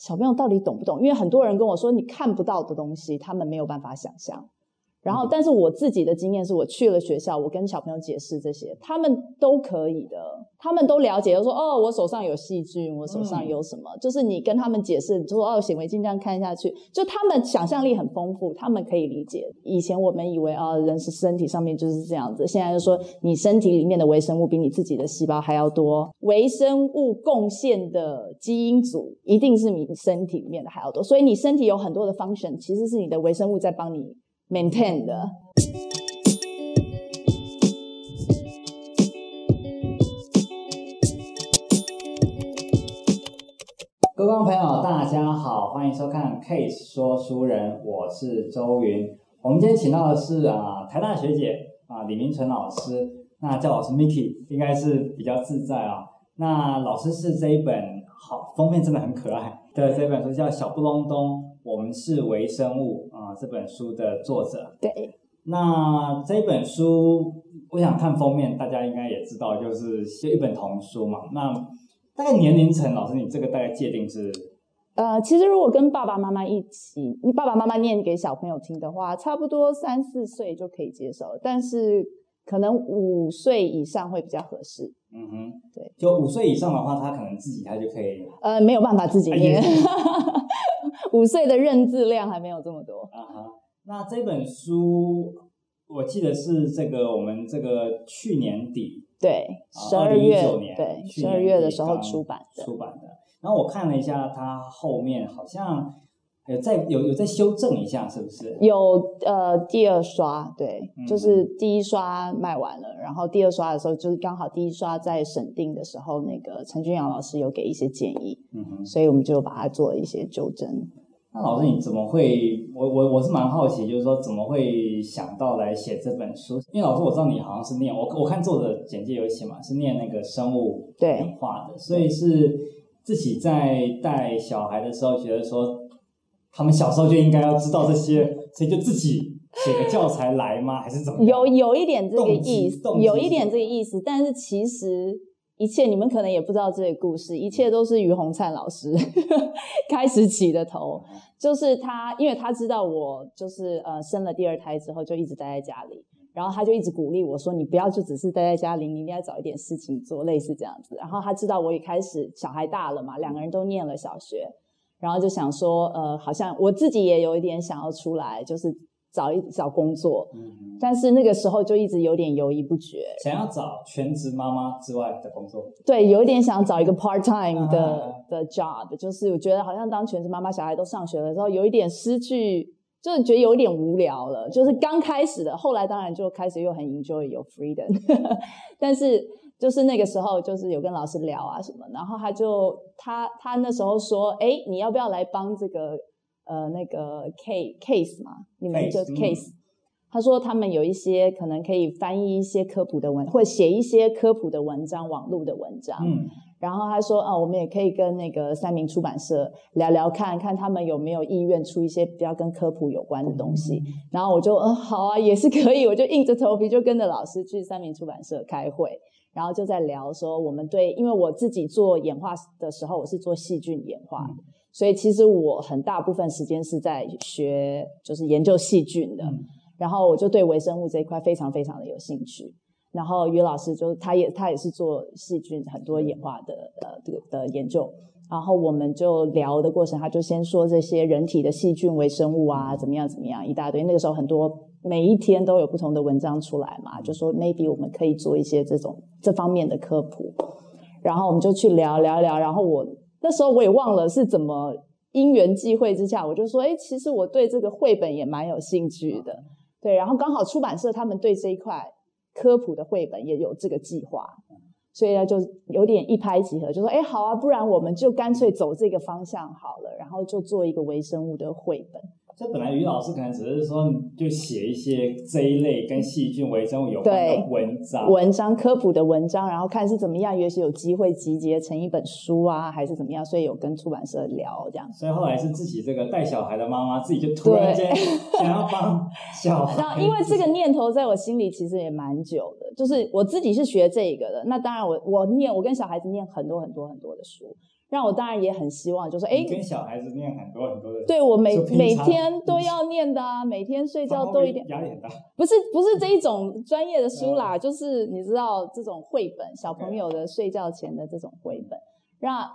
小朋友到底懂不懂？因为很多人跟我说，你看不到的东西，他们没有办法想象。然后，但是我自己的经验是，我去了学校，我跟小朋友解释这些，他们都可以的，他们都了解，就说哦，我手上有细菌，我手上有什么，嗯、就是你跟他们解释，就说哦，显微镜这样看下去，就他们想象力很丰富，他们可以理解。以前我们以为啊、哦，人是身体上面就是这样子，现在就说你身体里面的微生物比你自己的细胞还要多，微生物贡献的基因组一定是你身体里面的还要多，所以你身体有很多的 function，其实是你的微生物在帮你。Maintain 的，各位观众朋友，大家好，欢迎收看《Case 说书人》，我是周云。我们今天请到的是啊，台大学姐啊，李明纯老师，那叫老师 Miki 应该是比较自在啊。那老师是这一本好封面真的很可爱的这本书，叫《小布隆咚》。我们是微生物啊，这本书的作者。对，那这本书，我想看封面，大家应该也知道，就是就一本童书嘛。那大概年龄层，老师，你这个大概界定是？呃，其实如果跟爸爸妈妈一起，你爸爸妈妈念给小朋友听的话，差不多三四岁就可以接受，但是可能五岁以上会比较合适。嗯哼，对，就五岁以上的话，他可能自己他就可以。呃，没有办法自己念。五岁的认字量还没有这么多啊哈。那这本书，我记得是这个我们这个去年底，对，十二月，对，十二月的时候出版的。出版的。然后我看了一下，它后面好像。有再有有在修正一下，是不是？有呃第二刷，对，嗯、就是第一刷卖完了，然后第二刷的时候，就是刚好第一刷在审定的时候，那个陈君阳老师有给一些建议，嗯哼，所以我们就把它做了一些纠正。那老师你怎么会？我我我是蛮好奇，就是说怎么会想到来写这本书？因为老师我知道你好像是念我我看作者简介有写嘛，是念那个生物演化的，所以是自己在带小孩的时候觉得说。他们小时候就应该要知道这些，所以就自己写个教材来吗？还是怎么？有有一点这个意思，有一点这个意思。但是其实一切你们可能也不知道这个故事，一切都是于洪灿老师 开始起的头。就是他，因为他知道我就是呃生了第二胎之后就一直待在家里，然后他就一直鼓励我说：“你不要就只是待在家里，你应该找一点事情做，类似这样子。”然后他知道我也开始小孩大了嘛，两个人都念了小学。然后就想说，呃，好像我自己也有一点想要出来，就是找一找工作。嗯嗯。但是那个时候就一直有点犹豫不决。想要找全职妈妈之外的工作。对，有一点想找一个 part time 的的 job，就是我觉得好像当全职妈妈，小孩都上学了之后，有一点失去，就是觉得有一点无聊了。就是刚开始的，后来当然就开始又很 enjoy 有 freedom，但是。就是那个时候，就是有跟老师聊啊什么，然后他就他他那时候说，哎，你要不要来帮这个呃那个 case case 嘛？你们就 case。他说他们有一些可能可以翻译一些科普的文，或写一些科普的文章，网络的文章。嗯。然后他说啊，我们也可以跟那个三明出版社聊聊看，看他们有没有意愿出一些比较跟科普有关的东西。嗯。然后我就嗯好啊，也是可以，我就硬着头皮就跟着老师去三明出版社开会。然后就在聊说，我们对，因为我自己做演化的时候，我是做细菌演化，嗯、所以其实我很大部分时间是在学，就是研究细菌的。嗯、然后我就对微生物这一块非常非常的有兴趣。然后于老师就他也他也是做细菌很多演化的呃这个的研究。然后我们就聊的过程，他就先说这些人体的细菌微生物啊，怎么样怎么样一大堆。那个时候很多。每一天都有不同的文章出来嘛，就说 maybe 我们可以做一些这种这方面的科普，然后我们就去聊聊聊，然后我那时候我也忘了是怎么因缘际会之下，我就说，哎，其实我对这个绘本也蛮有兴趣的，对，然后刚好出版社他们对这一块科普的绘本也有这个计划，所以呢就有点一拍即合，就说，哎，好啊，不然我们就干脆走这个方向好了，然后就做一个微生物的绘本。这本来于老师可能只是说，就写一些这一类跟细菌微生物有关的文章，文章科普的文章，然后看是怎么样，也许有机会集结成一本书啊，还是怎么样，所以有跟出版社聊这样。所以后来是自己这个带小孩的妈妈，自己就突然间 想要帮小孩。那因为这个念头在我心里其实也蛮久的，就是我自己是学这个的，那当然我我念我跟小孩子念很多很多很多的书。让我当然也很希望，就是说，哎，跟小孩子念很多很多的，对我每每天都要念的啊，每天睡觉都一点，压力很大。不是不是这一种专业的书啦，就是你知道这种绘本，小朋友的睡觉前的这种绘本，让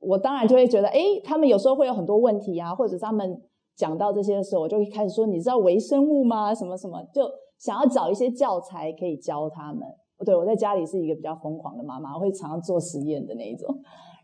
我当然就会觉得，哎，他们有时候会有很多问题啊，或者是他们讲到这些的时候，我就会开始说，你知道微生物吗？什么什么，就想要找一些教材可以教他们。对，我在家里是一个比较疯狂的妈妈，我会常常做实验的那一种。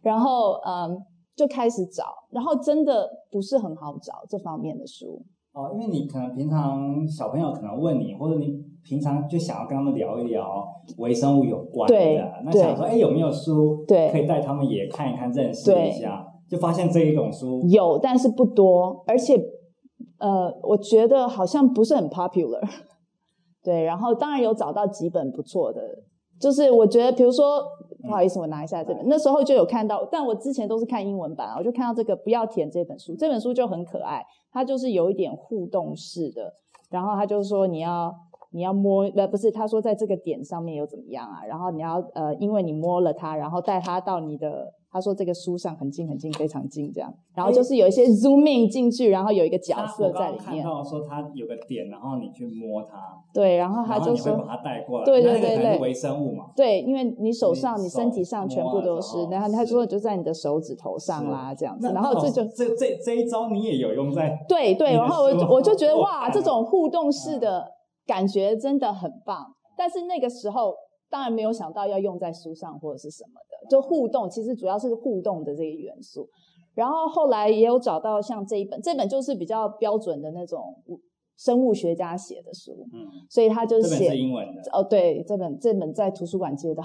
然后，嗯，就开始找，然后真的不是很好找这方面的书哦，因为你可能平常小朋友可能问你，或者你平常就想要跟他们聊一聊微生物有关的，对那想说，哎，有没有书对，可以带他们也看一看，认识一下，就发现这一种书有，但是不多，而且，呃，我觉得好像不是很 popular。对，然后当然有找到几本不错的，就是我觉得，比如说。不好意思，我拿一下这本。那时候就有看到，但我之前都是看英文版，我就看到这个不要填这本书。这本书就很可爱，它就是有一点互动式的。然后他就说你要你要摸，呃，不是，他说在这个点上面又怎么样啊？然后你要呃，因为你摸了它，然后带它到你的。他说这个书上很近很近，非常近，这样。然后就是有一些 zoom in 进去，然后有一个角色在里面。他看到说他有个点，然后你去摸它。对，然后他就说。把它带过来。对对对对。那个微生物嘛。对，因为你手上、你身体上全部都是。然后他说就在你的手指头上啦，这样子。然后这就这这这一招你也有用在。对对，然后我我就觉得 哇，这种互动式的感觉真的很棒。但是那个时候当然没有想到要用在书上或者是什么的。就互动，其实主要是互动的这个元素。然后后来也有找到像这一本，这本就是比较标准的那种生物学家写的书。嗯，所以他就写。是英文的。哦，对，这本这本在图书馆借到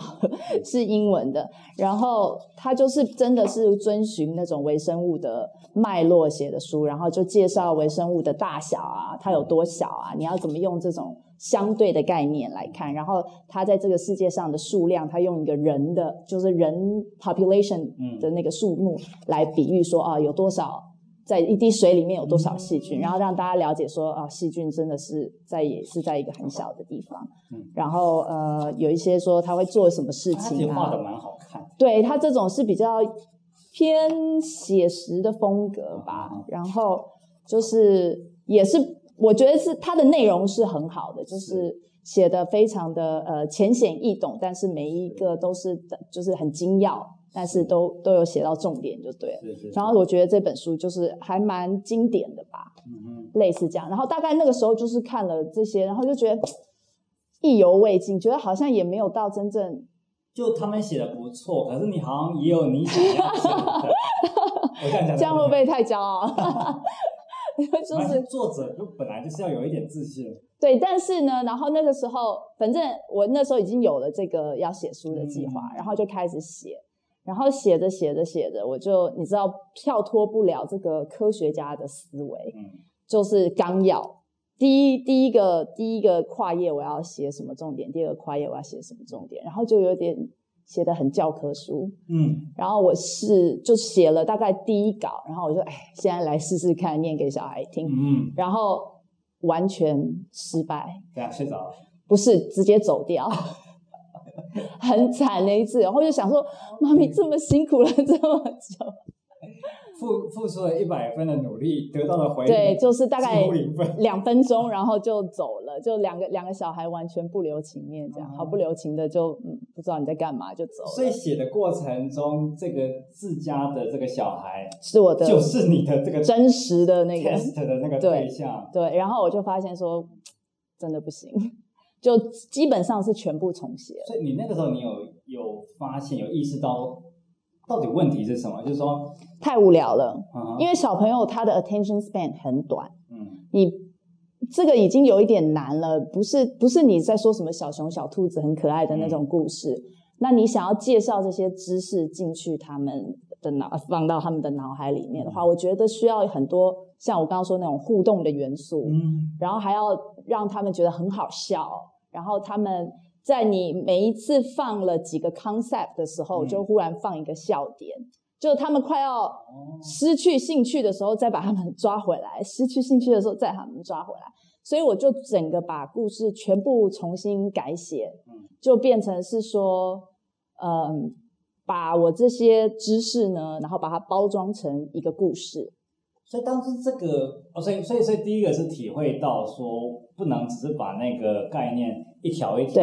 是英文的。然后他就是真的是遵循那种微生物的脉络写的书，然后就介绍微生物的大小啊，它有多小啊，你要怎么用这种。相对的概念来看，然后它在这个世界上的数量，它用一个人的，就是人 population 的那个数目来比喻说啊，有多少在一滴水里面有多少细菌，然后让大家了解说啊，细菌真的是在也是在一个很小的地方。然后呃，有一些说他会做什么事情啊？画的蛮好看。对，他这种是比较偏写实的风格吧，然后就是也是。我觉得是它的内容是很好的，就是写的非常的呃浅显易懂，但是每一个都是就是很精要，但是都都有写到重点就对了。是是是。然后我觉得这本书就是还蛮经典的吧，类似这样。然后大概那个时候就是看了这些，然后就觉得意犹未尽，觉得好像也没有到真正。就他们写的不错，可是你好像也有你想要写的。我这样讲，这样会不会太骄傲？就是作者就本来就是要有一点自信，对，但是呢，然后那个时候，反正我那时候已经有了这个要写书的计划，嗯、然后就开始写，然后写着写着写着，我就你知道跳脱不了这个科学家的思维，嗯，就是纲要，第一第一个第一个跨页我要写什么重点，第二个跨页我要写什么重点，然后就有点。写的很教科书，嗯，然后我是就写了大概第一稿，然后我就哎，现在来试试看念给小孩听，嗯，然后完全失败，对啊，睡着了，不是直接走掉，很惨的一次，然后就想说，妈咪这么辛苦了这么久。付付出了一百分的努力，得到了回应对，就是大概两分钟，然后就走了，就两个两个小孩完全不留情面，这样毫不留情的就嗯，不知道你在干嘛就走了。所以写的过程中，这个自家的这个小孩是我的，就是你的这个真实的那个 test 的那个对象。对，对，然后我就发现说真的不行，就基本上是全部重写。所以你那个时候，你有有发现有意识到？到底问题是什么？就是说太无聊了，uh. 因为小朋友他的 attention span 很短。嗯，你这个已经有一点难了，不是不是你在说什么小熊小兔子很可爱的那种故事。嗯、那你想要介绍这些知识进去他们的脑，放到他们的脑海里面的话，我觉得需要很多像我刚刚说那种互动的元素。嗯，然后还要让他们觉得很好笑，然后他们。在你每一次放了几个 concept 的时候，就忽然放一个笑点，嗯、就他们快要失去兴趣的时候，再把他们抓回来；失去兴趣的时候，再把他们抓回来。所以我就整个把故事全部重新改写，就变成是说，嗯，把我这些知识呢，然后把它包装成一个故事。所以当时这个，哦，所以所以所以第一个是体会到说，不能只是把那个概念一条一条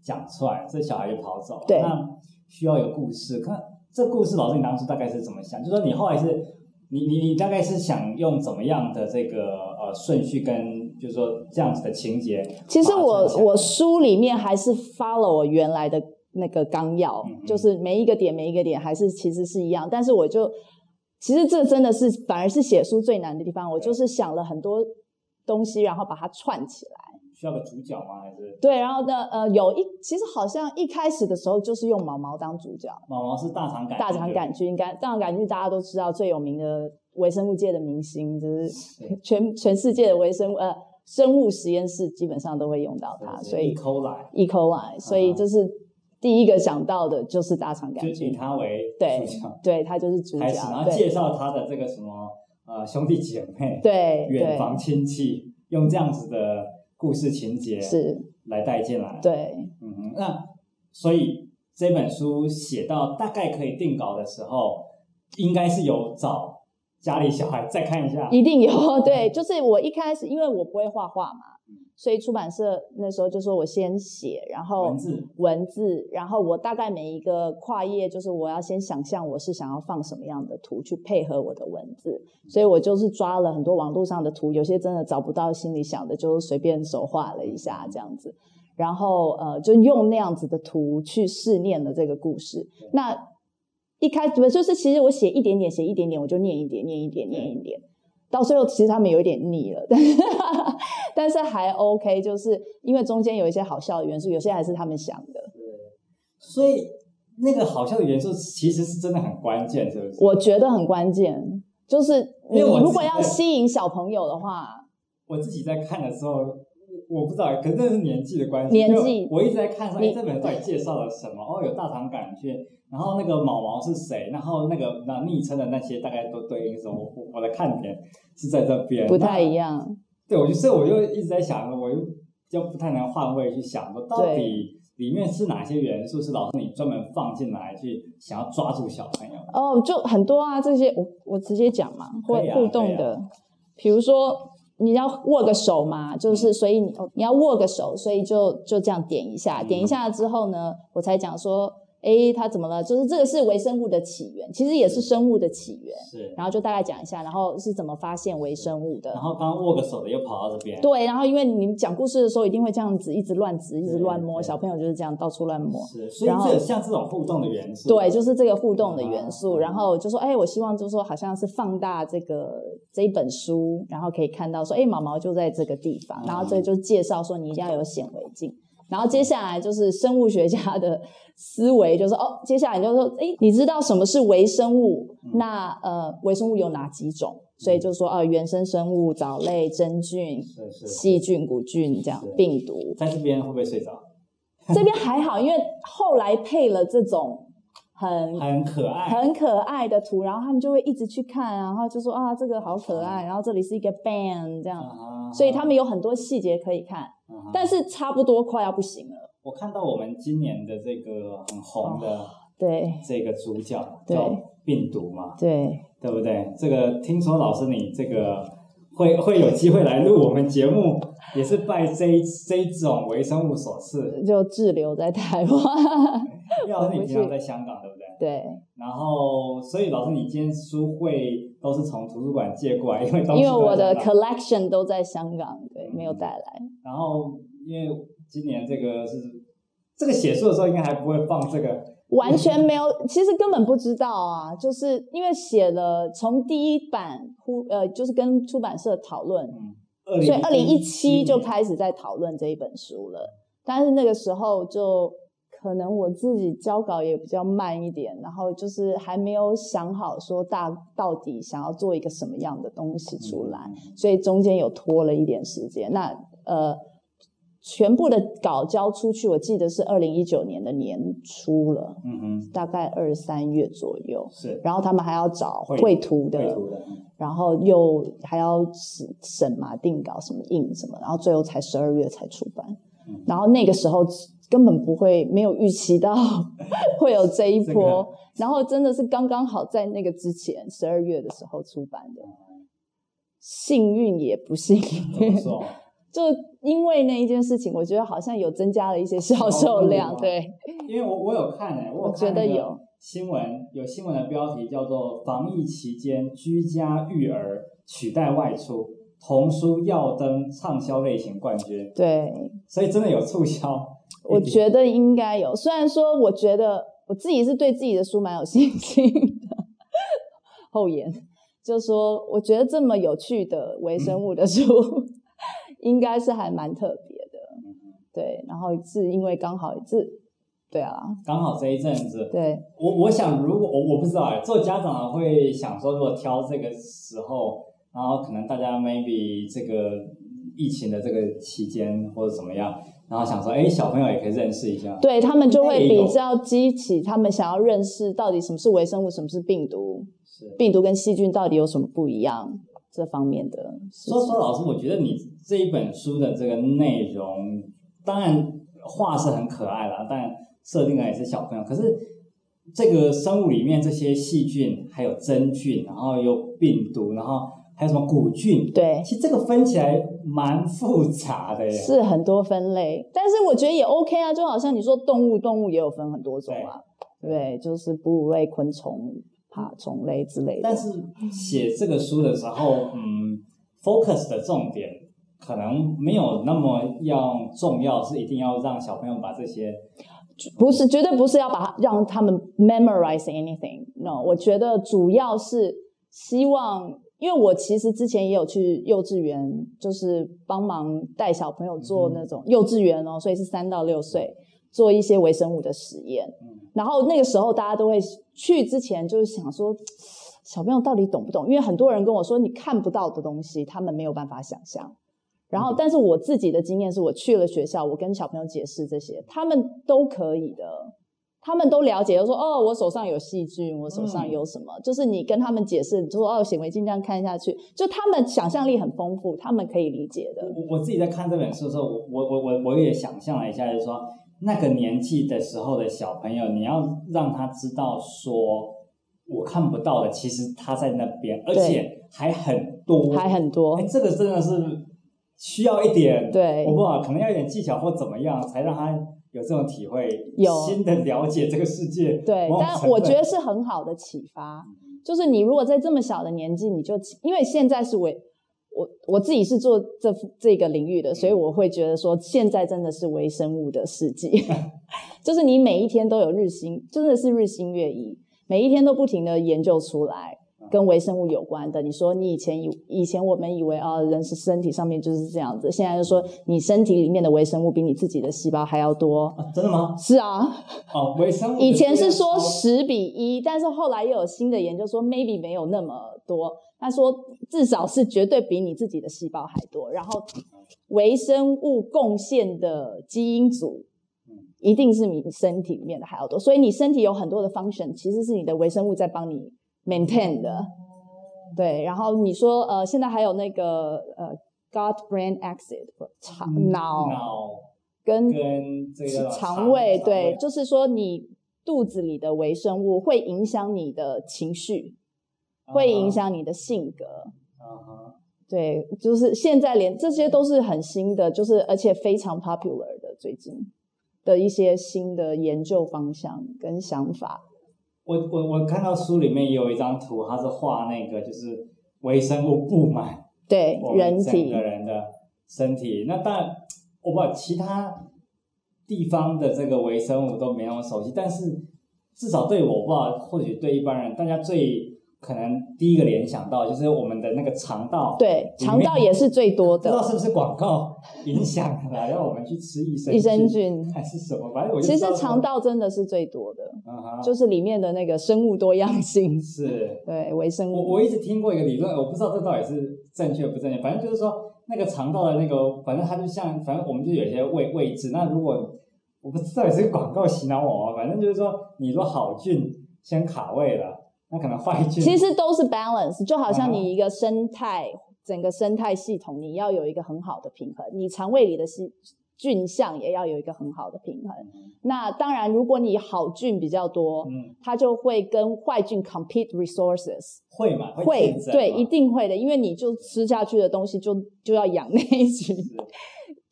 讲出来，这小孩就跑走。对，那需要有故事。看这故事，老师你当初大概是怎么想？就说你后来是，你你你大概是想用怎么样的这个呃顺序跟，就是说这样子的情节？其实我我书里面还是 follow 我原来的那个纲要，嗯嗯，就是每一个点每一个点还是其实是一样，但是我就。其实这真的是反而是写书最难的地方。我就是想了很多东西，然后把它串起来。需要个主角吗？还是？对，然后呢，呃，有一其实好像一开始的时候就是用毛毛当主角。毛毛是大肠杆大肠杆菌，大肠杆菌大家都知道最有名的微生物界的明星，就是 全全世界的微生物呃生物实验室基本上都会用到它，所以 E. coli E. coli，所以就是。第一个想到的就是大肠杆菌，就以他为对，对他就是主角，开始然后介绍他的这个什么呃兄弟姐妹，对，远房亲戚，用这样子的故事情节是。来带进来，对，嗯哼，那所以这本书写到大概可以定稿的时候，应该是有找家里小孩再看一下，一定有，对，就是我一开始因为我不会画画嘛。所以出版社那时候就说我先写，然后文字，文字，然后我大概每一个跨页，就是我要先想象我是想要放什么样的图去配合我的文字，所以我就是抓了很多网络上的图，有些真的找不到心里想的，就随便手画了一下这样子，然后呃就用那样子的图去试念了这个故事。那一开始就是其实我写一点点，写一点点，我就念一点，念一点，念一点。到最后，其实他们有一点腻了，但是但是还 OK，就是因为中间有一些好笑的元素，有些还是他们想的。对，所以那个好笑的元素其实是真的很关键，是不是？我觉得很关键，就是你如果要吸引小朋友的话，我自己在看的时候，我不知道，可能这是年纪的关系。年纪，我一直在看说，哎，这本到底介绍了什么？哦，有大肠杆菌。然后那个毛毛是谁？然后那个那昵称的那些大概都对应什么？我我的看点是在这边，不太一样。对，我就所以我又一直在想，我又就不太能换位去想，说到底里面是哪些元素是老师你专门放进来去想要抓住小朋友？哦，就很多啊，这些我我直接讲嘛，会互动的。啊啊、比如说你要握个手嘛，就是所以你你要握个手，所以就就这样点一下，点一下之后呢，我才讲说。哎，它怎么了？就是这个是微生物的起源，其实也是生物的起源。是，然后就大概讲一下，然后是怎么发现微生物的。然后刚刚握个手的又跑到这边。对，然后因为你们讲故事的时候一定会这样子一直乱指，一直乱摸，小朋友就是这样到处乱摸。是，所以这像这种互动的元素。对，就是这个互动的元素。啊、然后就说，哎，我希望就是说，好像是放大这个这一本书，然后可以看到说，哎，毛毛就在这个地方。然后这就介绍说，你一定要有显微镜。然后接下来就是生物学家的思维，就是哦，接下来就是说，诶，你知道什么是微生物？嗯、那呃，微生物有哪几种？嗯、所以就是说，呃，原生生物、藻类、真菌、细菌、古菌这样，病毒。在这边会不会睡着？这边还好，因为后来配了这种很很可爱、很可爱的图，然后他们就会一直去看，然后就说啊，这个好可爱，然后这里是一个 band 这样，啊、所以他们有很多细节可以看。但是差不多快要不行了。我看到我们今年的这个很红的，对这个主角叫病毒嘛，对对不对？这个听说老师你这个会会有机会来录我们节目，也是拜这这种微生物所赐，就滞留在台湾。因为老师你平常在香港，对不对？对。然后，所以老师你今天书会都是从图书馆借过来，因为因为我的 collection 都在香港，对，没有带来。然后，因为今年这个是这个写书的时候，应该还不会放这个，完全没有，其实根本不知道啊，就是因为写了从第一版呼呃，就是跟出版社讨论，嗯、所以二零一七就开始在讨论这一本书了，但是那个时候就可能我自己交稿也比较慢一点，然后就是还没有想好说大到底想要做一个什么样的东西出来，嗯、所以中间有拖了一点时间，那。呃，全部的稿交出去，我记得是二零一九年的年初了，嗯嗯，大概二三月左右。是，然后他们还要找绘图的，然后又还要审审嘛，定稿什么印什么，然后最后才十二月才出版。嗯、然后那个时候根本不会没有预期到 会有这一波，这个、然后真的是刚刚好在那个之前十二月的时候出版的，幸运也不幸运，就因为那一件事情，我觉得好像有增加了一些销售量，对，因为我我有看我，觉得有。新闻，有新闻的标题叫做“防疫期间居家育儿取代外出”。童书耀登畅销类型冠军，对，所以真的有促销。我觉得应该有，虽然说我觉得我自己是对自己的书蛮有信心的。后言就是说，我觉得这么有趣的微生物的书，嗯、应该是还蛮特别的。对，然后是因为刚好是，对啊，刚好这一阵子，对我我想如果我我不知道哎，做家长会想说，如果挑这个时候。然后可能大家 maybe 这个疫情的这个期间或者怎么样，然后想说，哎，小朋友也可以认识一下，对，他们就会比较激起他们想要认识到底什么是微生物，什么是病毒，是病毒跟细菌到底有什么不一样这方面的。说说老师，我觉得你这一本书的这个内容，当然画是很可爱了，但设定的也是小朋友，可是这个生物里面这些细菌，还有真菌，然后有病毒，然后。还有什么古菌？对，其实这个分起来蛮复杂的耶，是很多分类，但是我觉得也 OK 啊，就好像你说动物，动物也有分很多种啊，对，对，就是哺乳类、昆虫、爬虫类之类的。但是写这个书的时候，嗯，focus 的重点可能没有那么要重要，是一定要让小朋友把这些，不是绝对不是要把它让他们 memorize anything，no，我觉得主要是希望。因为我其实之前也有去幼稚园，就是帮忙带小朋友做那种幼稚园哦，所以是三到六岁做一些微生物的实验。然后那个时候大家都会去之前就是想说，小朋友到底懂不懂？因为很多人跟我说，你看不到的东西，他们没有办法想象。然后，但是我自己的经验是我去了学校，我跟小朋友解释这些，他们都可以的。他们都了解，就说哦，我手上有细菌，我手上有什么，嗯、就是你跟他们解释，就说哦，显微镜这样看下去，就他们想象力很丰富，他们可以理解的。我我自己在看这本书的时候，我我我我也想象了一下，就是说那个年纪的时候的小朋友，你要让他知道说，我看不到的，其实他在那边，而且还很多，还很多。哎，这个真的是需要一点，对，我不知道，可能要一点技巧或怎么样，才让他。有这种体会，有新的了解这个世界，对，但我觉得是很好的启发。就是你如果在这么小的年纪，你就因为现在是微，我我自己是做这这个领域的，所以我会觉得说，现在真的是微生物的世纪，就是你每一天都有日新，真的是日新月异，每一天都不停的研究出来。跟微生物有关的，你说你以前以以前我们以为啊，人是身体上面就是这样子，现在就说你身体里面的微生物比你自己的细胞还要多。啊，真的吗？是啊。哦，微生物。以前是说十比一，但是后来又有新的研究说 maybe 没有那么多，他说至少是绝对比你自己的细胞还多。然后微生物贡献的基因组，一定是你身体里面的还要多。所以你身体有很多的 function，其实是你的微生物在帮你。Maintain 的，对，然后你说呃，现在还有那个呃，gut-brain axis，肠脑脑跟跟这个肠胃，对，就是说你肚子里的微生物会影响你的情绪，uh. 会影响你的性格，uh. 对，就是现在连这些都是很新的，就是而且非常 popular 的最近的一些新的研究方向跟想法。我我我看到书里面有一张图，它是画那个就是微生物布满对人体的人的身体。那当然，我不知道其他地方的这个微生物都没那么熟悉，但是至少对我，不知道或许对一般人，大家最。可能第一个联想到就是我们的那个肠道，对，肠道也是最多的。不知道是不是广告影响了，让我们去吃益生益生菌还是什么？反正我其实肠道真的是最多的，就是里面的那个生物多样性 是，对微生物。我我一直听过一个理论，我不知道这到底是正确不正确。反正就是说，那个肠道的那个，反正它就像，反正我们就有一些位位置。那如果我不知道也是广告洗脑我，反正就是说，你说好菌先卡位了。那可能坏菌其实都是 balance，就好像你一个生态，整个生态系统，你要有一个很好的平衡。你肠胃里的细菌相也要有一个很好的平衡。那当然，如果你好菌比较多，嗯，它就会跟坏菌 compete resources，会嘛？会，会，对，一定会的，因为你就吃下去的东西就就要养那一群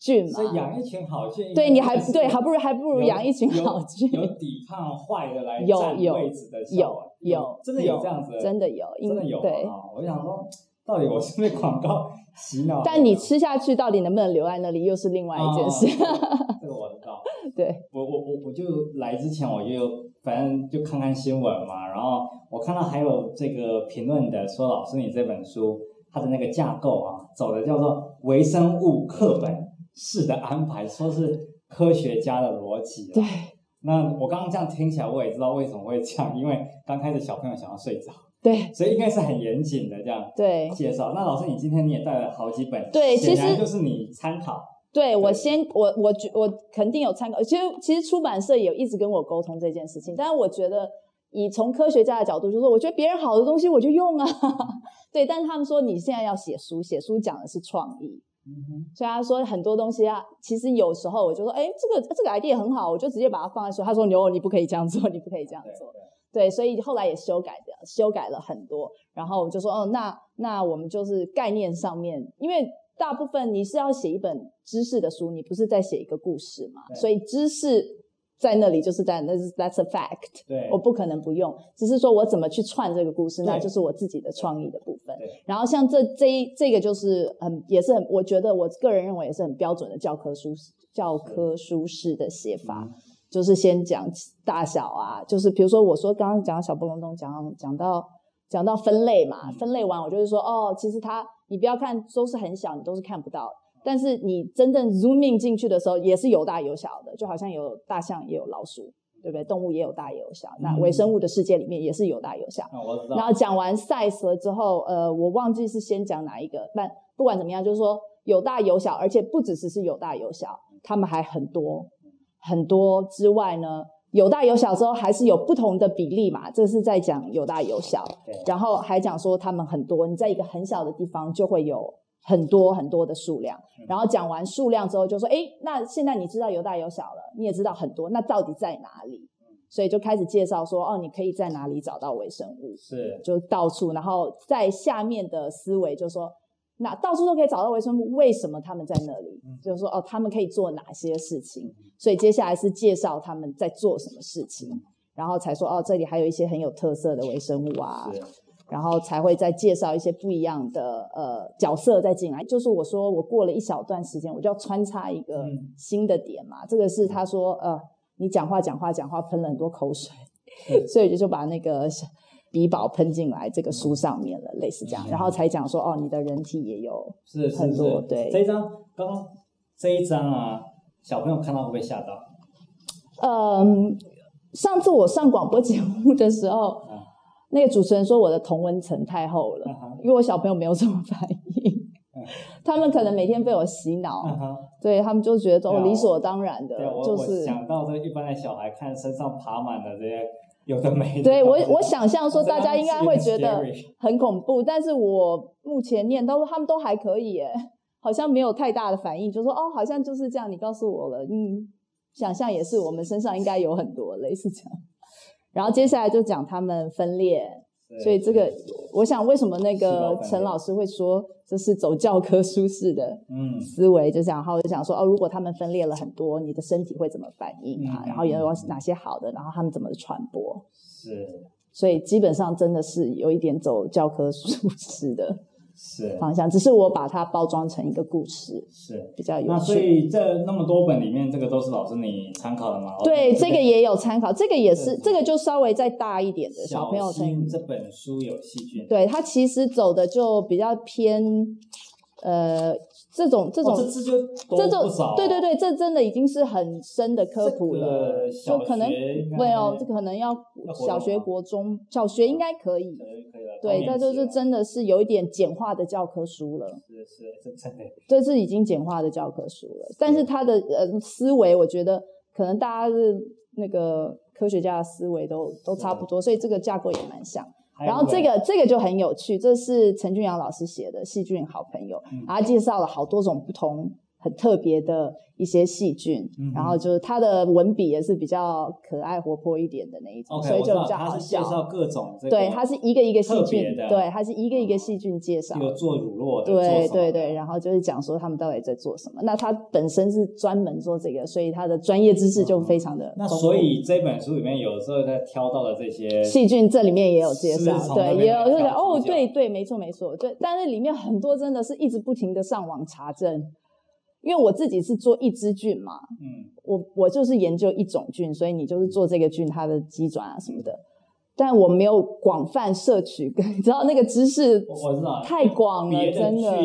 菌嘛。所以养一群好菌，对，你 还对，还不如还不如养一群好菌，有抵抗坏的来占位置的有，有，有，真的有这样子，真的有，真的有，对，我想说。到底我是被广告洗脑？但你吃下去到底能不能留在那里，又是另外一件事。哦、这个我知道。对，我我我我就来之前我就反正就看看新闻嘛，然后我看到还有这个评论的说，老师你这本书它的那个架构啊，走的叫做微生物课本式的安排，说是科学家的逻辑。对。那我刚刚这样听起来，我也知道为什么会这样，因为刚开始小朋友想要睡着。对，所以应该是很严谨的这样对介绍。那老师，你今天你也带了好几本，对，其实就是你参考。对，对我先，我我觉我肯定有参考。其实其实出版社也有一直跟我沟通这件事情，但是我觉得以从科学家的角度，就是说我觉得别人好的东西我就用啊。对，但是他们说你现在要写书，写书讲的是创意，嗯。所以他说很多东西啊，其实有时候我就说，哎，这个这个 idea 很好，我就直接把它放在说。他说牛，你不可以这样做，你不可以这样做。对，所以后来也修改的，修改了很多。然后我就说，哦，那那我们就是概念上面，因为大部分你是要写一本知识的书，你不是在写一个故事嘛？所以知识在那里就是在那是 that's a fact。对，我不可能不用，只是说我怎么去串这个故事，那就是我自己的创意的部分。然后像这这一这个就是很也是很，我觉得我个人认为也是很标准的教科书教科书式的写法。嗯。就是先讲大小啊，就是比如说我说刚刚讲小布隆咚，讲讲到讲到分类嘛，分类完我就是说哦，其实它你不要看都是很小，你都是看不到，但是你真正 zooming 进去的时候，也是有大有小的，就好像有大象也有老鼠，对不对？动物也有大也有小，那微生物的世界里面也是有大有小。然后讲完 size 了之后，呃，我忘记是先讲哪一个，但不管怎么样，就是说有大有小，而且不只是是有大有小，它们还很多。很多之外呢，有大有小之后还是有不同的比例嘛，这是在讲有大有小。然后还讲说他们很多，你在一个很小的地方就会有很多很多的数量。然后讲完数量之后就说，哎，那现在你知道有大有小了，你也知道很多，那到底在哪里？所以就开始介绍说，哦，你可以在哪里找到微生物？是，就到处。然后在下面的思维就说。那到处都可以找到微生物，为什么他们在那里？嗯、就是说，哦，他们可以做哪些事情？所以接下来是介绍他们在做什么事情，然后才说，哦，这里还有一些很有特色的微生物啊，然后才会再介绍一些不一样的呃角色再进来。就是我说，我过了一小段时间，我就要穿插一个新的点嘛。嗯、这个是他说，呃，你讲话讲话讲话喷了很多口水，嗯、所以就就把那个。笔宝喷进来这个书上面了，类似这样，然后才讲说哦，你的人体也有很多，是是是对。这一张刚刚这一张啊，小朋友看到会不会吓到？嗯，上次我上广播节目的时候，嗯、那个主持人说我的同温层太厚了，嗯、因为我小朋友没有什么反应，嗯、他们可能每天被我洗脑，嗯、对他们就觉得哦理所当然的，就是想到这一般的小孩看身上爬满了这些。有的没的。对，我我想象说大家应该会觉得很恐怖，但是我目前念到他们都还可以耶，好像没有太大的反应，就说哦，好像就是这样，你告诉我了，嗯，想象也是，我们身上应该有很多类似这样，然后接下来就讲他们分裂。所以这个，我想为什么那个陈老师会说这是走教科书式的思维，就想，然后就想说哦，如果他们分裂了很多，你的身体会怎么反应啊？然后有哪些好的，然后他们怎么传播？是，所以基本上真的是有一点走教科书式的。是方向，只是我把它包装成一个故事，是比较有趣。那所以这那么多本里面，这个都是老师你参考的吗？对，这个也有参考，这个也是，这个就稍微再大一点的小朋友。小心这本书有细菌。对，它其实走的就比较偏，呃。这种这种、哦、这，这种对对对，这真的已经是很深的科普了，就可能没有，这可能要小学、国中、小学应该可以，对，这就是真的是有一点简化的教科书了，是是，是 这是已经简化的教科书了，但是他的呃思维，我觉得可能大家是那个科学家的思维都都差不多，所以这个架构也蛮像。然后这个这个就很有趣，这是陈俊阳老师写的《细菌好朋友》，然后介绍了好多种不同很特别的一些细菌，嗯、然后就是它的文笔也是比较可爱活泼一点的那一种，okay, 所以就比较好笑。介绍各种对，它是一个一个细菌，对，它是一个一个细菌介绍。有做乳酪的，对对对，然后就是讲说他们到底在做什么。那他本身是专门做这个，所以他的专业知识就非常的、嗯。那所以这本书里面有时候在挑到的这些细菌，这里面也有介绍，对，也有就是哦，对对，没错没错，对，但是里面很多真的是一直不停的上网查证。因为我自己是做一支菌嘛，嗯，我我就是研究一种菌，所以你就是做这个菌它的机转啊什么的，但我没有广泛摄取，你知道那个知识，我知道太广了，真的，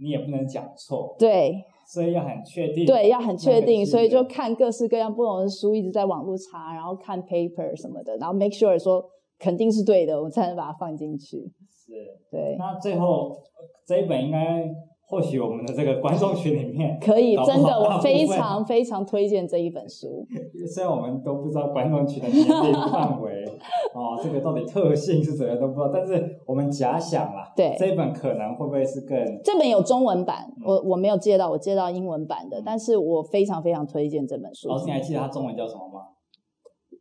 你也不能讲错，对，所以要很确定，对，要很确定，所以就看各式各样不同的书，一直在网络查，然后看 paper 什么的，然后 make sure 说肯定是对的，我才能把它放进去，是，对，那最后这一本应该。或许我们的这个观众群里面可以真的，我非常非常推荐这一本书。虽然我们都不知道观众群的年龄范围 哦，这个到底特性是怎样都不知道，但是我们假想啦，对这一本可能会不会是更这本有中文版，我我没有借到，我借到英文版的，但是我非常非常推荐这本书。老师，你还记得它中文叫什么吗？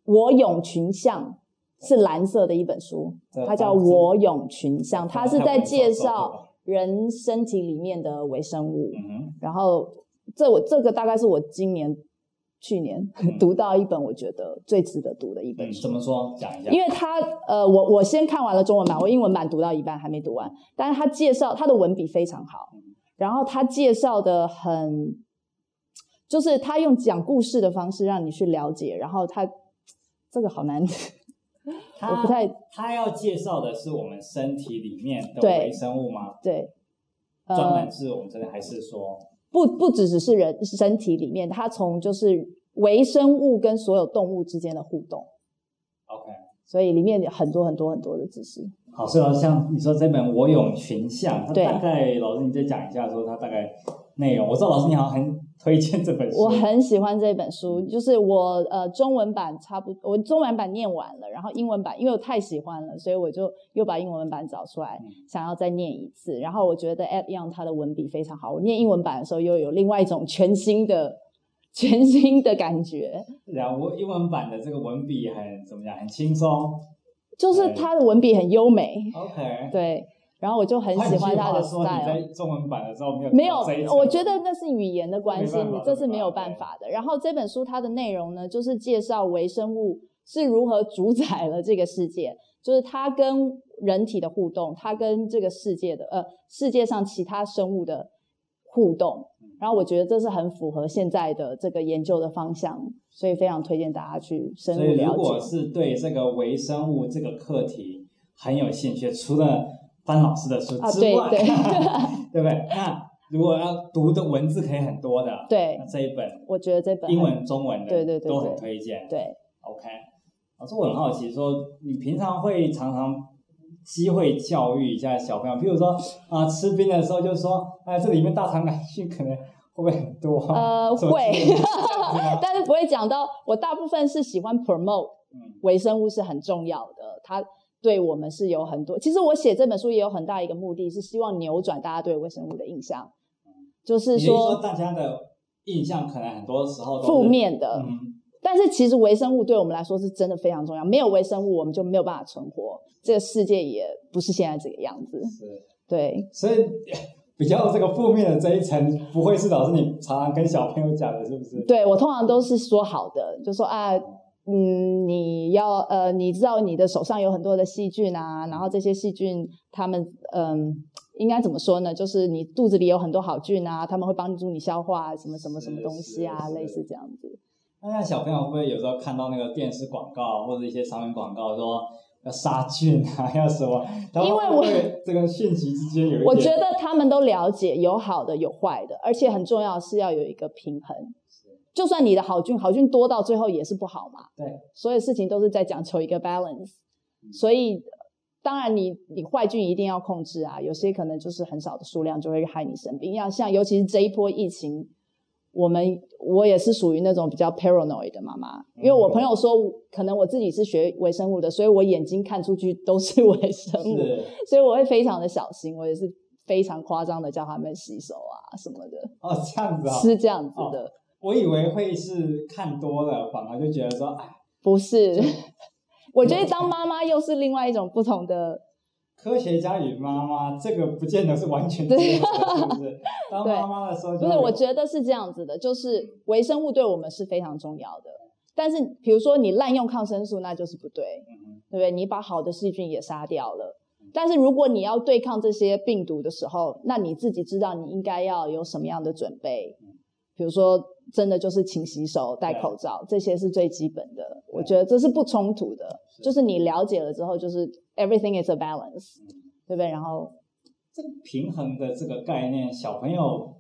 我咏群像是蓝色的一本书，它叫我咏群像，它是在介绍。人身体里面的微生物，嗯、然后这我这个大概是我今年、去年、嗯、读到一本我觉得最值得读的一本怎么说？讲一下。因为他呃，我我先看完了中文版，我英文版读到一半还没读完，但是他介绍他的文笔非常好，然后他介绍的很，就是他用讲故事的方式让你去了解，然后他这个好难。他我不太，他要介绍的是我们身体里面的微生物吗？对，专、呃、门是我们这里还是说不不只只是人身体里面，他从就是微生物跟所有动物之间的互动。OK，所以里面有很多很多很多的知识。好，所以像你说这本《我有群像》，它大概老师你再讲一下，说它大概内容。我知道老师你好像很。推荐这本书，我很喜欢这本书，就是我呃中文版差不多，我中文版念完了，然后英文版因为我太喜欢了，所以我就又把英文版找出来，嗯、想要再念一次。然后我觉得 Ed Yong 他的文笔非常好，我念英文版的时候又有另外一种全新的 全新的感觉。然后我英文版的这个文笔很怎么讲？很轻松，就是他的文笔很优美。OK，对。然后我就很喜欢他的 style。在中文版的时候没有没有，我觉得那是语言的关系，你这是没有办法的。然后这本书它的内容呢，就是介绍微生物是如何主宰了这个世界，就是它跟人体的互动，它跟这个世界的呃世界上其他生物的互动。然后我觉得这是很符合现在的这个研究的方向，所以非常推荐大家去深入了解。如果是对这个微生物这个课题很有兴趣，除了翻老师的书之外，啊、对，对，对不对？那如果要读的文字可以很多的，对，那这一本，我觉得这本英文、中文的，对对对，都很推荐。对，OK。老师，我很好奇，说你平常会常常机会教育一下小朋友，譬如说啊，吃冰的时候就说，哎，这里面大肠杆菌可能会不会很多？呃，会，但是不会讲到。我大部分是喜欢 promote，嗯微生物是很重要的，它。对我们是有很多，其实我写这本书也有很大一个目的，是希望扭转大家对微生物的印象，就是说，说大家的印象可能很多时候都负面的，嗯，但是其实微生物对我们来说是真的非常重要，没有微生物我们就没有办法存活，这个世界也不是现在这个样子，是，对，所以比较这个负面的这一层，不会是老师你常常跟小朋友讲的，是不是？对，我通常都是说好的，就说啊。嗯，你要呃，你知道你的手上有很多的细菌啊，然后这些细菌，他们嗯，应该怎么说呢？就是你肚子里有很多好菌啊，他们会帮助你消化什么什么什么东西啊，类似这样子。那像小朋友会不会有时候看到那个电视广告或者一些商品广告说要杀菌啊，要什么？因为我这个讯息之间有一，我觉得他们都了解，有好的有坏的，而且很重要是要有一个平衡。就算你的好菌好菌多到最后也是不好嘛，对，所有事情都是在讲求一个 balance，所以当然你你坏菌一定要控制啊，有些可能就是很少的数量就会害你生病，要像尤其是这一波疫情，我们我也是属于那种比较 paranoid 的妈妈，因为我朋友说可能我自己是学微生物的，所以我眼睛看出去都是微生物，所以我会非常的小心，我也是。非常夸张的叫他们洗手啊什么的。哦，这样子啊、哦，是这样子的、哦。我以为会是看多了，反而就觉得说，哎，不是。我觉得当妈妈又是另外一种不同的。科学家与妈妈，这个不见得是完全 对，是不是？当妈妈的时候，不是，我觉得是这样子的，就是微生物对我们是非常重要的。但是，比如说你滥用抗生素，那就是不对，对不对？你把好的细菌也杀掉了。但是，如果你要对抗这些病毒的时候，那你自己知道你应该要有什么样的准备。比如说，真的就是勤洗手、戴口罩，这些是最基本的。我觉得这是不冲突的，就是你了解了之后，就是 everything is a balance，对不对？然后这个平衡的这个概念，小朋友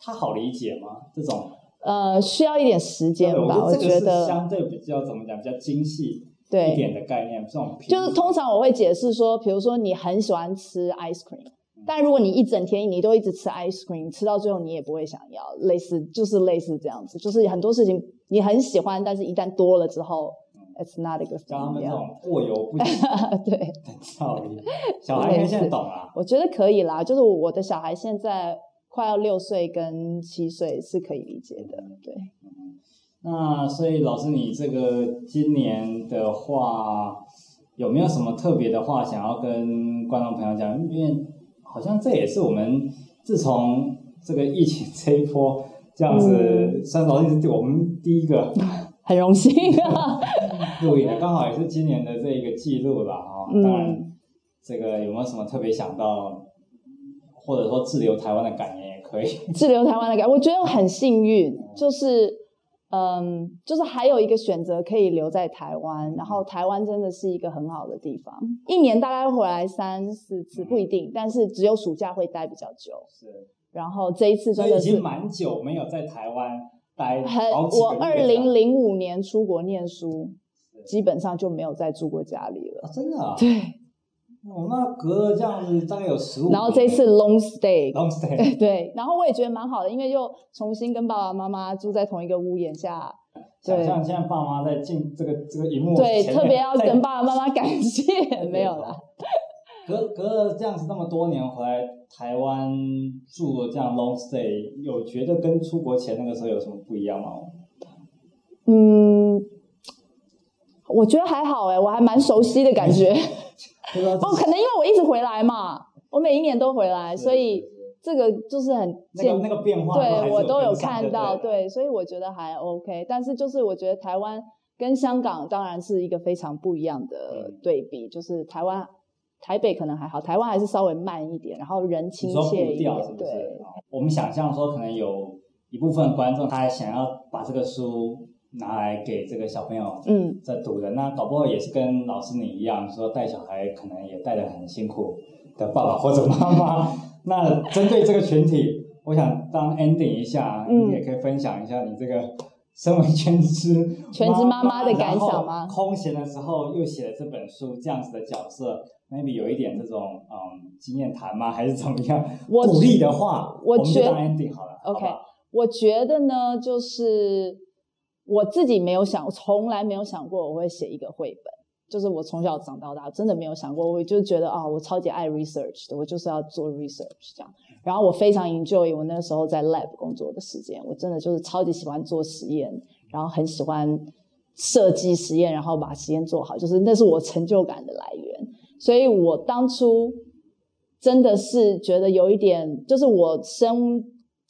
他好理解吗？这种呃，需要一点时间吧。我觉得相对比较怎么讲，比较精细一点的概念。这种就是通常我会解释说，比如说你很喜欢吃 ice cream。但如果你一整天你都一直吃 ice cream，吃到最后你也不会想要，类似就是类似这样子，就是很多事情你很喜欢，但是一旦多了之后，it's not a good thing。像他们这种过犹不及，对，道理。小孩现在懂了，我觉得可以啦。就是我的小孩现在快要六岁跟七岁是可以理解的，对。那所以老师，你这个今年的话，有没有什么特别的话想要跟观众朋友讲？因为好像这也是我们自从这个疫情这一波这样子，三老师是我们第一个 很荣幸啊，录影的，刚好也是今年的这一个记录了啊。当然，这个有没有什么特别想到，或者说滞留台湾的感言也可以。滞留台湾的感，我觉得很幸运，就是。嗯，就是还有一个选择可以留在台湾，然后台湾真的是一个很好的地方，一年大概回来三四次不一定，但是只有暑假会待比较久。是，然后这一次真的是已经蛮久没有在台湾待很，我二零零五年出国念书，基本上就没有再住过家里了。啊、真的啊？对。哦，那隔了这样子大概有十五年，然后这一次 long stay，long stay，对，然后我也觉得蛮好的，因为又重新跟爸爸妈妈住在同一个屋檐下。对，像现在爸妈在进这个这个荧幕，对，特别要跟爸爸妈妈感谢，没有啦。隔隔了这样子那么多年回来台湾住了这样 long stay，有觉得跟出国前那个时候有什么不一样吗？嗯，我觉得还好哎，我还蛮熟悉的感觉。哦，可能因为我一直回来嘛，我每一年都回来，所以这个就是很那个那个变化，对我都有看到，对，所以我觉得还 OK。但是就是我觉得台湾跟香港当然是一个非常不一样的对比，就是台湾台北可能还好，台湾还是稍微慢一点，然后人亲切一点，对。我们想象说，可能有一部分观众他还想要把这个书。拿来给这个小朋友嗯在读的，嗯、那搞不好也是跟老师你一样，说带小孩可能也带的很辛苦的爸爸或者妈妈。那针对这个群体，我想当 ending 一下，嗯、你也可以分享一下你这个身为全职全职妈妈的感想吗？空闲的时候又写了这本书，这样子的角色，maybe 有一点这种嗯经验谈吗？还是怎么样？我鼓励的话，我，觉得我们就当 ending 好了。OK，好好我觉得呢，就是。我自己没有想，从来没有想过我会写一个绘本。就是我从小长到大，真的没有想过。我就觉得啊，我超级爱 research 的，我就是要做 research 这样。然后我非常 enjoy 我那时候在 lab 工作的时间，我真的就是超级喜欢做实验，然后很喜欢设计实验，然后把实验做好，就是那是我成就感的来源。所以我当初真的是觉得有一点，就是我生。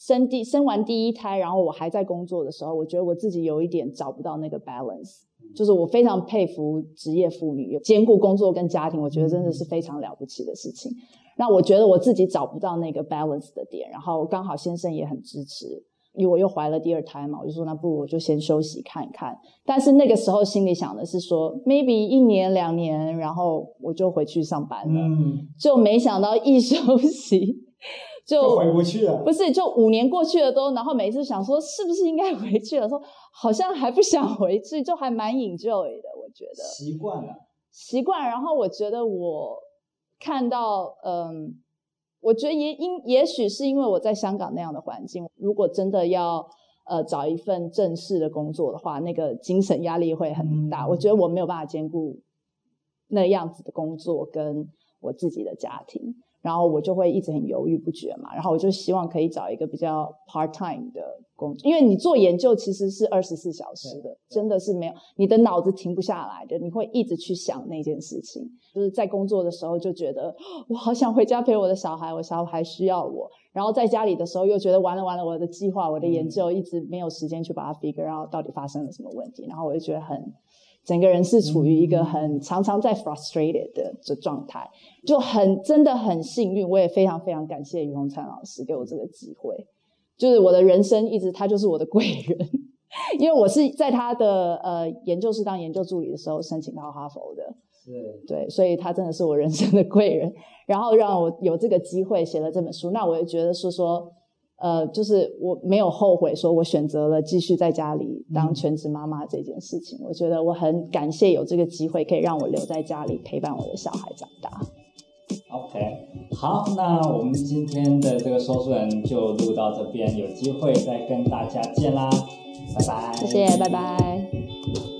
生第生完第一胎，然后我还在工作的时候，我觉得我自己有一点找不到那个 balance，就是我非常佩服职业妇女兼顾工作跟家庭，我觉得真的是非常了不起的事情。那我觉得我自己找不到那个 balance 的点，然后刚好先生也很支持，因为我又怀了第二胎嘛，我就说那不如我就先休息看一看。但是那个时候心里想的是说，maybe 一年两年，然后我就回去上班了，就没想到一 休息。就，就回不去了，不是，就五年过去了都，然后每次想说是不是应该回去了，说好像还不想回去，就还蛮 enjoy 的，我觉得习惯了，习惯。然后我觉得我看到，嗯，我觉得也因也许是因为我在香港那样的环境，如果真的要呃找一份正式的工作的话，那个精神压力会很大。嗯，我觉得我没有办法兼顾那样子的工作跟我自己的家庭。然后我就会一直很犹豫不决嘛，然后我就希望可以找一个比较 part time 的工作，因为你做研究其实是二十四小时的，真的是没有，你的脑子停不下来的，你会一直去想那件事情。就是在工作的时候就觉得我好想回家陪我的小孩，我小孩需要我，然后在家里的时候又觉得完了完了，我的计划、我的研究一直没有时间去把它 figure out 到底发生了什么问题，然后我就觉得很。整个人是处于一个很常常在 frustrated 的这状态，就很真的很幸运，我也非常非常感谢于洪灿老师给我这个机会，就是我的人生一直他就是我的贵人，因为我是在他的呃研究室当研究助理的时候申请到哈佛的，是。对，所以他真的是我人生的贵人，然后让我有这个机会写了这本书，那我也觉得是说。呃，就是我没有后悔，说我选择了继续在家里当全职妈妈这件事情。嗯。我觉得我很感谢有这个机会，可以让我留在家里陪伴我的小孩长大。OK，好，那我们今天的这个说书人就录到这边，有机会再跟大家见啦，拜拜。谢谢，拜拜。